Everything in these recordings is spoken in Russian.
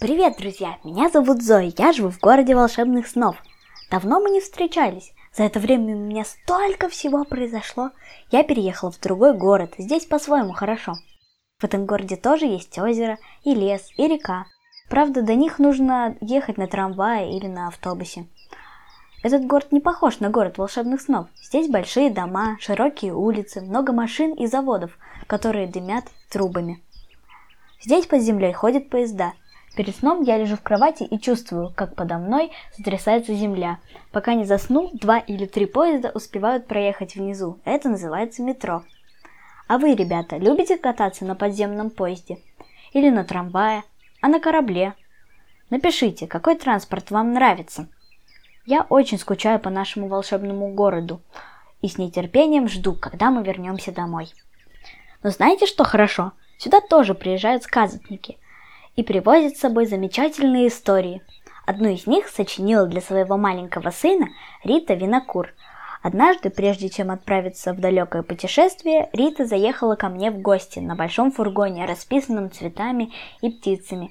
Привет, друзья! Меня зовут Зоя, я живу в городе волшебных снов. Давно мы не встречались. За это время у меня столько всего произошло. Я переехала в другой город, здесь по-своему хорошо. В этом городе тоже есть озеро, и лес, и река. Правда, до них нужно ехать на трамвае или на автобусе. Этот город не похож на город волшебных снов. Здесь большие дома, широкие улицы, много машин и заводов, которые дымят трубами. Здесь под землей ходят поезда. Перед сном я лежу в кровати и чувствую, как подо мной сотрясается земля. Пока не засну, два или три поезда успевают проехать внизу. Это называется метро. А вы, ребята, любите кататься на подземном поезде? Или на трамвае? А на корабле? Напишите, какой транспорт вам нравится. Я очень скучаю по нашему волшебному городу и с нетерпением жду, когда мы вернемся домой. Но знаете, что хорошо? Сюда тоже приезжают сказочники и привозят с собой замечательные истории. Одну из них сочинила для своего маленького сына Рита Винокур. Однажды, прежде чем отправиться в далекое путешествие, Рита заехала ко мне в гости на большом фургоне, расписанном цветами и птицами.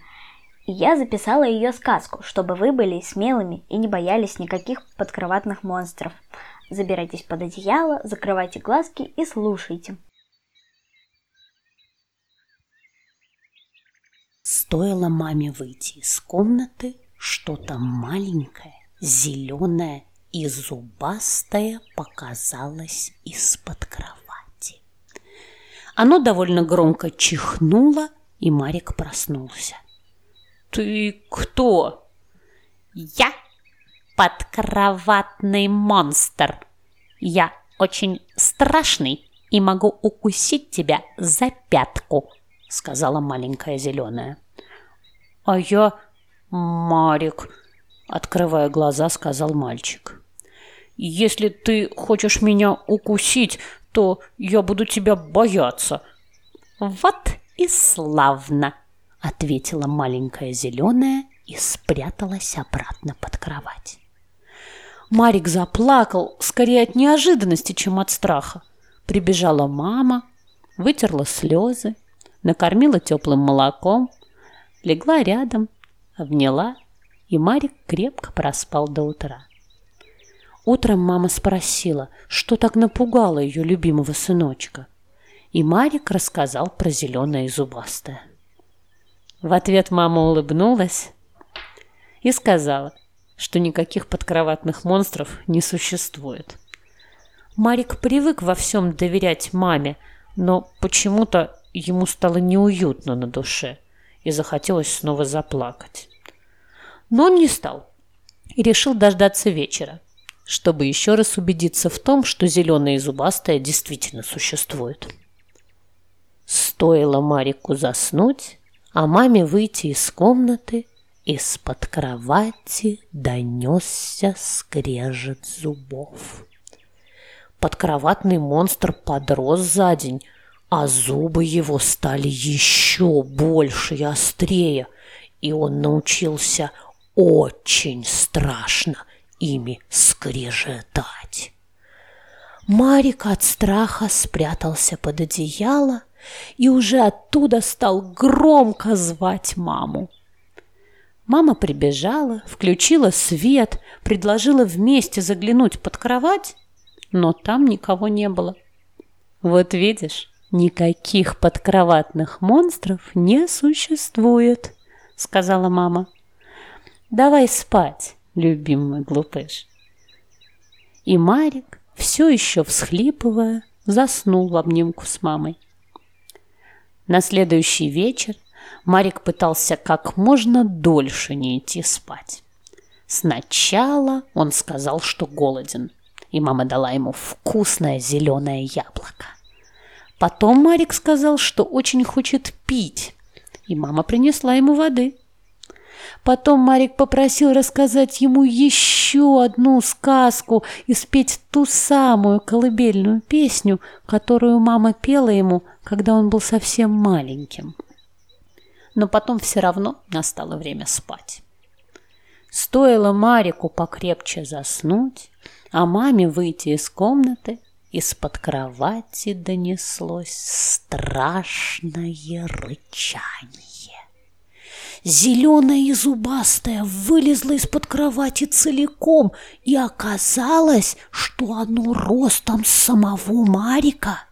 И я записала ее сказку, чтобы вы были смелыми и не боялись никаких подкроватных монстров. Забирайтесь под одеяло, закрывайте глазки и слушайте. Стоило маме выйти из комнаты, что-то маленькое, зеленое и зубастое показалось из-под кровати. Оно довольно громко чихнуло, и Марик проснулся. «Ты кто?» «Я подкроватный монстр. Я очень страшный и могу укусить тебя за пятку», — сказала маленькая зеленая. «А я Марик», — открывая глаза, сказал мальчик. «Если ты хочешь меня укусить, то я буду тебя бояться». «Вот и славно», — ответила маленькая зеленая и спряталась обратно под кровать. Марик заплакал скорее от неожиданности, чем от страха. Прибежала мама, вытерла слезы накормила теплым молоком, легла рядом, обняла, и Марик крепко проспал до утра. Утром мама спросила, что так напугало ее любимого сыночка, и Марик рассказал про зеленое и зубастое. В ответ мама улыбнулась и сказала, что никаких подкроватных монстров не существует. Марик привык во всем доверять маме, но почему-то ему стало неуютно на душе и захотелось снова заплакать. Но он не стал и решил дождаться вечера, чтобы еще раз убедиться в том, что зеленое и зубастое действительно существует. Стоило Марику заснуть, а маме выйти из комнаты, из-под кровати донесся скрежет зубов. Подкроватный монстр подрос за день, а зубы его стали еще больше и острее, и он научился очень страшно ими скрежетать. Марик от страха спрятался под одеяло и уже оттуда стал громко звать маму. Мама прибежала, включила свет, предложила вместе заглянуть под кровать, но там никого не было. Вот видишь, «Никаких подкроватных монстров не существует», — сказала мама. «Давай спать, любимый глупыш». И Марик, все еще всхлипывая, заснул в обнимку с мамой. На следующий вечер Марик пытался как можно дольше не идти спать. Сначала он сказал, что голоден, и мама дала ему вкусное зеленое яблоко. Потом Марик сказал, что очень хочет пить, и мама принесла ему воды. Потом Марик попросил рассказать ему еще одну сказку и спеть ту самую колыбельную песню, которую мама пела ему, когда он был совсем маленьким. Но потом все равно настало время спать. Стоило Марику покрепче заснуть, а маме выйти из комнаты, из-под кровати донеслось страшное рычание. Зеленая и зубастая вылезла из-под кровати целиком, и оказалось, что оно ростом самого Марика.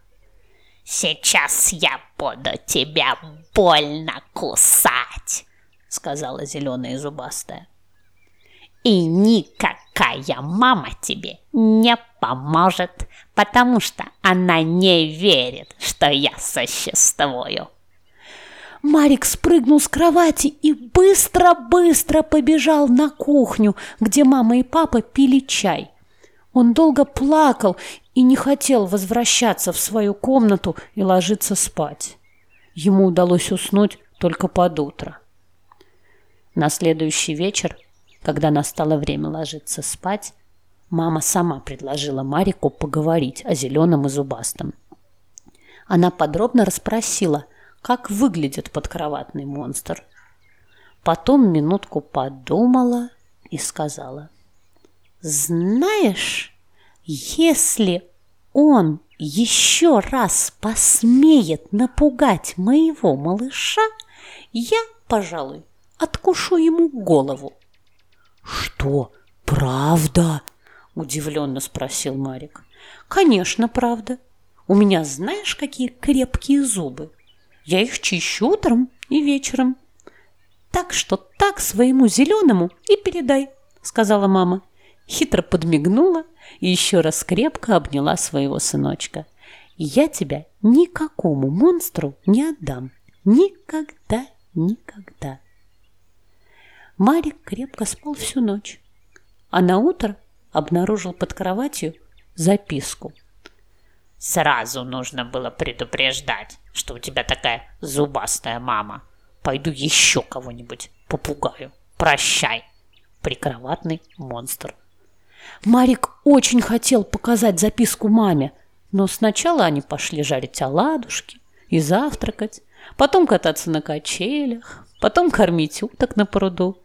«Сейчас я буду тебя больно кусать», — сказала зеленая и зубастая. «И никакая мама тебе не поможет, потому что она не верит, что я существую». Марик спрыгнул с кровати и быстро-быстро побежал на кухню, где мама и папа пили чай. Он долго плакал и не хотел возвращаться в свою комнату и ложиться спать. Ему удалось уснуть только под утро. На следующий вечер, когда настало время ложиться спать, мама сама предложила Марику поговорить о зеленом и зубастом. Она подробно расспросила – как выглядит подкроватный монстр. Потом минутку подумала и сказала, «Знаешь, если он еще раз посмеет напугать моего малыша, я, пожалуй, откушу ему голову». «Что, правда?» – удивленно спросил Марик. «Конечно, правда. У меня знаешь, какие крепкие зубы?» Я их чищу утром и вечером. Так что так своему зеленому и передай, сказала мама. Хитро подмигнула и еще раз крепко обняла своего сыночка. Я тебя никакому монстру не отдам. Никогда, никогда. Марик крепко спал всю ночь, а на утро обнаружил под кроватью записку – Сразу нужно было предупреждать, что у тебя такая зубастая мама. Пойду еще кого-нибудь попугаю. Прощай, прикроватный монстр. Марик очень хотел показать записку маме, но сначала они пошли жарить оладушки и завтракать, потом кататься на качелях, потом кормить уток на пруду.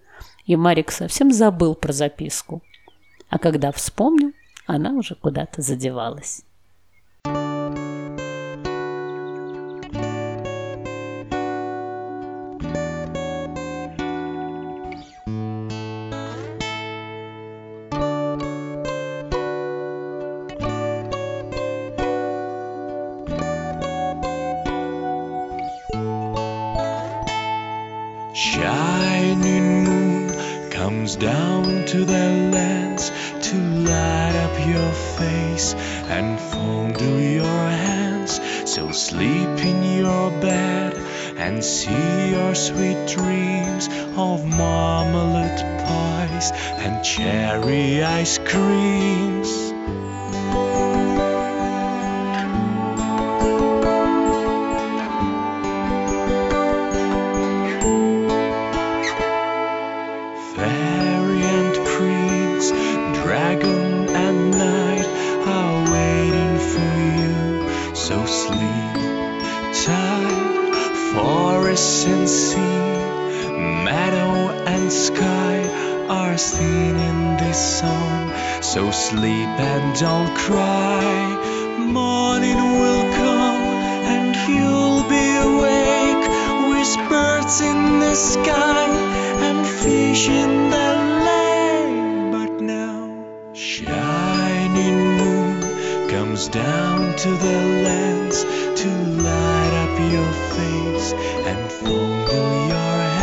И Марик совсем забыл про записку. А когда вспомнил, она уже куда-то задевалась. Shining comes down to the lands to light up your face and fondle your hands. So sleep in your bed and see your sweet dreams of marmalade pies and cherry ice creams. seen in this song. So sleep and don't cry. Morning will come and you'll be awake. With birds in the sky and fish in the lake. But now, shining moon comes down to the lands to light up your face and fondle your hands.